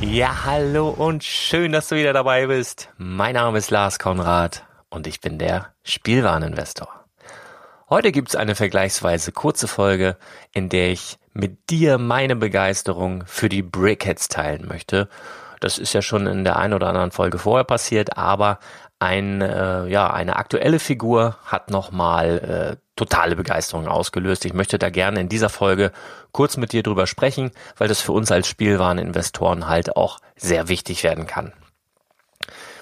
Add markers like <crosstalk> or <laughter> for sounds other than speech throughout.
Ja, hallo und schön, dass du wieder dabei bist. Mein Name ist Lars Konrad und ich bin der Spielwareninvestor. Heute gibt's eine vergleichsweise kurze Folge, in der ich mit dir meine Begeisterung für die Brickheads teilen möchte. Das ist ja schon in der einen oder anderen Folge vorher passiert, aber ein, äh, ja, eine aktuelle Figur hat nochmal äh, totale Begeisterung ausgelöst. Ich möchte da gerne in dieser Folge kurz mit dir drüber sprechen, weil das für uns als Spielwareninvestoren halt auch sehr wichtig werden kann.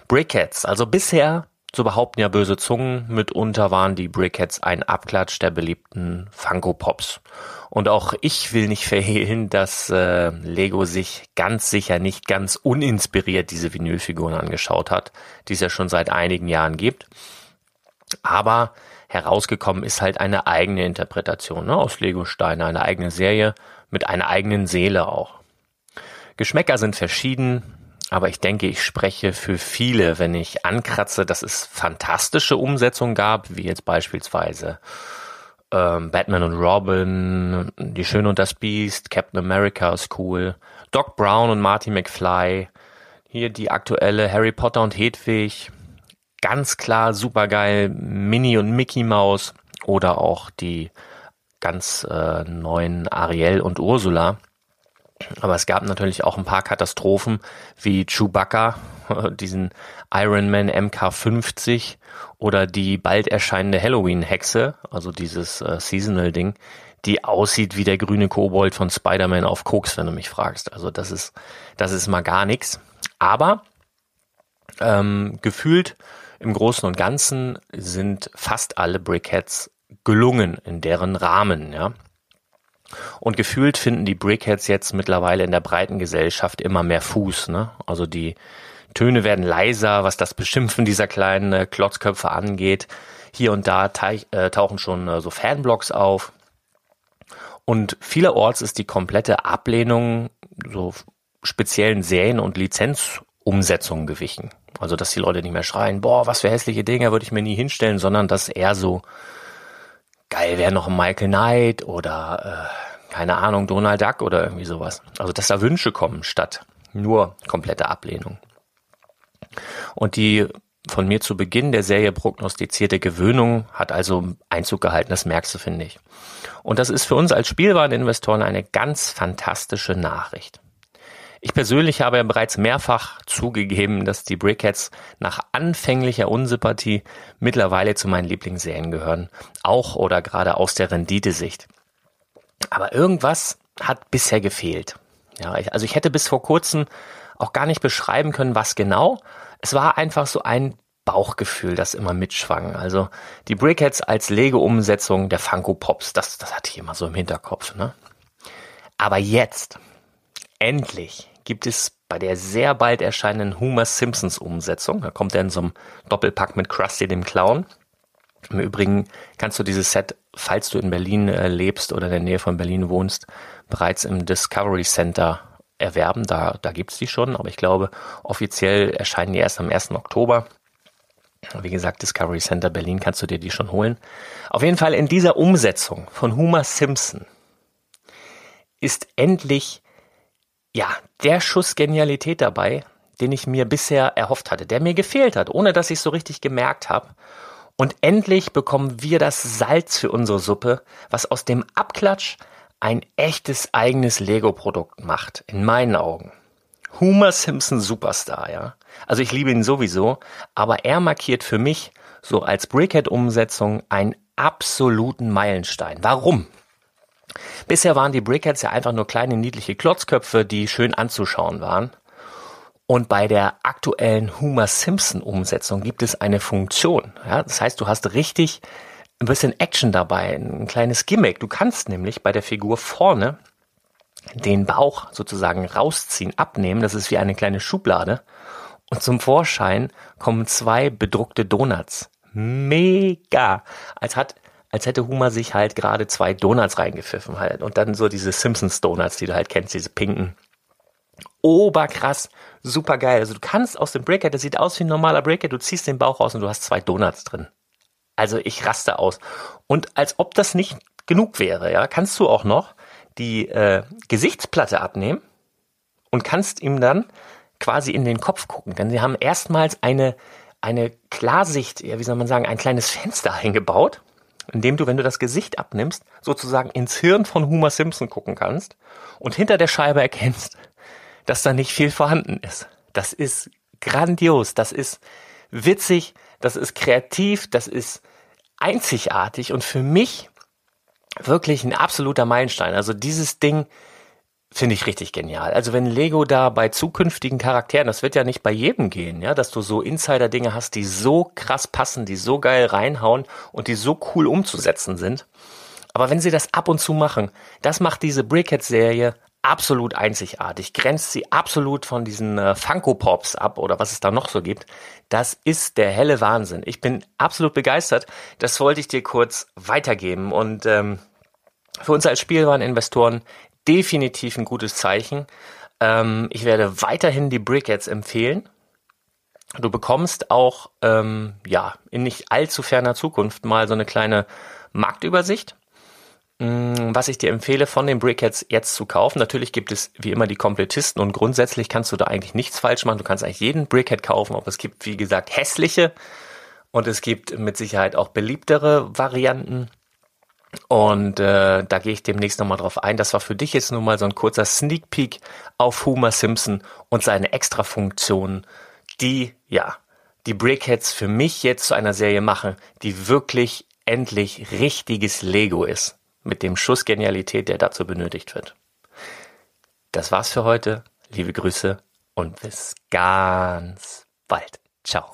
Brickheads, also bisher, so behaupten ja böse Zungen, mitunter waren die Brickheads ein Abklatsch der beliebten Funko Pops. Und auch ich will nicht verhehlen, dass äh, Lego sich ganz sicher nicht ganz uninspiriert diese Vinylfiguren angeschaut hat, die es ja schon seit einigen Jahren gibt. Aber herausgekommen ist halt eine eigene Interpretation ne, aus Lego-Steine, eine eigene Serie mit einer eigenen Seele auch. Geschmäcker sind verschieden, aber ich denke, ich spreche für viele, wenn ich ankratze, dass es fantastische Umsetzungen gab, wie jetzt beispielsweise ähm, Batman und Robin, Die Schöne und das Biest, Captain America ist cool, Doc Brown und Marty McFly, hier die aktuelle Harry Potter und Hedwig, ganz klar supergeil Minnie und Mickey Mouse oder auch die ganz äh, neuen Ariel und Ursula. Aber es gab natürlich auch ein paar Katastrophen wie Chewbacca, <laughs> diesen Iron Man MK50 oder die bald erscheinende Halloween-Hexe, also dieses äh, Seasonal-Ding, die aussieht wie der grüne Kobold von Spider-Man auf Koks, wenn du mich fragst. Also das ist, das ist mal gar nichts. Aber ähm, gefühlt im Großen und Ganzen sind fast alle Brickheads gelungen in deren Rahmen, ja. Und gefühlt finden die Brickheads jetzt mittlerweile in der breiten Gesellschaft immer mehr Fuß, ne? Also die Töne werden leiser, was das Beschimpfen dieser kleinen äh, Klotzköpfe angeht. Hier und da äh, tauchen schon äh, so Fanblogs auf. Und vielerorts ist die komplette Ablehnung so speziellen Serien und Lizenzumsetzungen gewichen. Also, dass die Leute nicht mehr schreien, boah, was für hässliche Dinge würde ich mir nie hinstellen, sondern dass eher so geil wäre noch Michael Knight oder äh, keine Ahnung, Donald Duck oder irgendwie sowas. Also, dass da Wünsche kommen statt nur komplette Ablehnung. Und die von mir zu Beginn der Serie prognostizierte Gewöhnung hat also Einzug gehalten, das merkst du, finde ich. Und das ist für uns als Spielwareninvestoren eine ganz fantastische Nachricht. Ich persönlich habe ja bereits mehrfach zugegeben, dass die Brickheads nach anfänglicher Unsympathie mittlerweile zu meinen Lieblingsserien gehören, auch oder gerade aus der Renditesicht. Aber irgendwas hat bisher gefehlt. Ja, also ich hätte bis vor kurzem auch gar nicht beschreiben können, was genau. Es war einfach so ein Bauchgefühl, das immer mitschwang. Also die Brickheads als Lego-Umsetzung der Funko Pops, das, das hatte ich immer so im Hinterkopf. Ne? Aber jetzt, endlich, gibt es bei der sehr bald erscheinenden Homer Simpsons Umsetzung, da kommt er in so einem Doppelpack mit Krusty dem Clown. Im Übrigen kannst du dieses Set, falls du in Berlin äh, lebst oder in der Nähe von Berlin wohnst, bereits im Discovery Center erwerben. Da, da gibt's die schon, aber ich glaube, offiziell erscheinen die erst am 1. Oktober. Wie gesagt, Discovery Center Berlin kannst du dir die schon holen. Auf jeden Fall in dieser Umsetzung von Homer Simpson ist endlich, ja, der Schuss Genialität dabei, den ich mir bisher erhofft hatte, der mir gefehlt hat, ohne dass ich so richtig gemerkt habe. Und endlich bekommen wir das Salz für unsere Suppe, was aus dem Abklatsch ein echtes eigenes Lego-Produkt macht, in meinen Augen. Homer Simpson Superstar, ja. Also ich liebe ihn sowieso, aber er markiert für mich so als Brickhead-Umsetzung einen absoluten Meilenstein. Warum? Bisher waren die Brickheads ja einfach nur kleine niedliche Klotzköpfe, die schön anzuschauen waren. Und bei der aktuellen Homer Simpson Umsetzung gibt es eine Funktion. Ja? Das heißt, du hast richtig ein bisschen Action dabei, ein kleines Gimmick. Du kannst nämlich bei der Figur vorne den Bauch sozusagen rausziehen, abnehmen. Das ist wie eine kleine Schublade. Und zum Vorschein kommen zwei bedruckte Donuts. Mega! Als hat, als hätte Huma sich halt gerade zwei Donuts reingepfiffen halt. Und dann so diese Simpsons Donuts, die du halt kennst, diese pinken. Oberkrass, super geil. Also du kannst aus dem Breaker, das sieht aus wie ein normaler Breaker, du ziehst den Bauch raus und du hast zwei Donuts drin. Also ich raste aus. Und als ob das nicht genug wäre, ja, kannst du auch noch die äh, Gesichtsplatte abnehmen und kannst ihm dann quasi in den Kopf gucken. Denn sie haben erstmals eine, eine Klarsicht, ja, wie soll man sagen, ein kleines Fenster eingebaut, in dem du, wenn du das Gesicht abnimmst, sozusagen ins Hirn von Homer Simpson gucken kannst und hinter der Scheibe erkennst, dass da nicht viel vorhanden ist. Das ist grandios, das ist witzig, das ist kreativ, das ist einzigartig und für mich wirklich ein absoluter Meilenstein. Also dieses Ding finde ich richtig genial. Also wenn Lego da bei zukünftigen Charakteren, das wird ja nicht bei jedem gehen, ja, dass du so Insider-Dinge hast, die so krass passen, die so geil reinhauen und die so cool umzusetzen sind. Aber wenn sie das ab und zu machen, das macht diese Brickhead-Serie absolut einzigartig, grenzt sie absolut von diesen äh, Funko Pops ab oder was es da noch so gibt. Das ist der helle Wahnsinn. Ich bin absolut begeistert. Das wollte ich dir kurz weitergeben und ähm, für uns als Spielwareninvestoren definitiv ein gutes Zeichen. Ähm, ich werde weiterhin die Brickheads empfehlen. Du bekommst auch ähm, ja in nicht allzu ferner Zukunft mal so eine kleine Marktübersicht Mm, was ich dir empfehle, von den Brickheads jetzt zu kaufen. Natürlich gibt es wie immer die Komplettisten und grundsätzlich kannst du da eigentlich nichts falsch machen. Du kannst eigentlich jeden Brickhead kaufen, aber es gibt, wie gesagt, hässliche und es gibt mit Sicherheit auch beliebtere Varianten. Und äh, da gehe ich demnächst nochmal drauf ein. Das war für dich jetzt nur mal so ein kurzer Sneak Peek auf Homer Simpson und seine Extra-Funktionen, die, ja, die Brickheads für mich jetzt zu einer Serie machen, die wirklich endlich richtiges Lego ist. Mit dem Schuss Genialität, der dazu benötigt wird. Das war's für heute. Liebe Grüße und bis ganz bald. Ciao.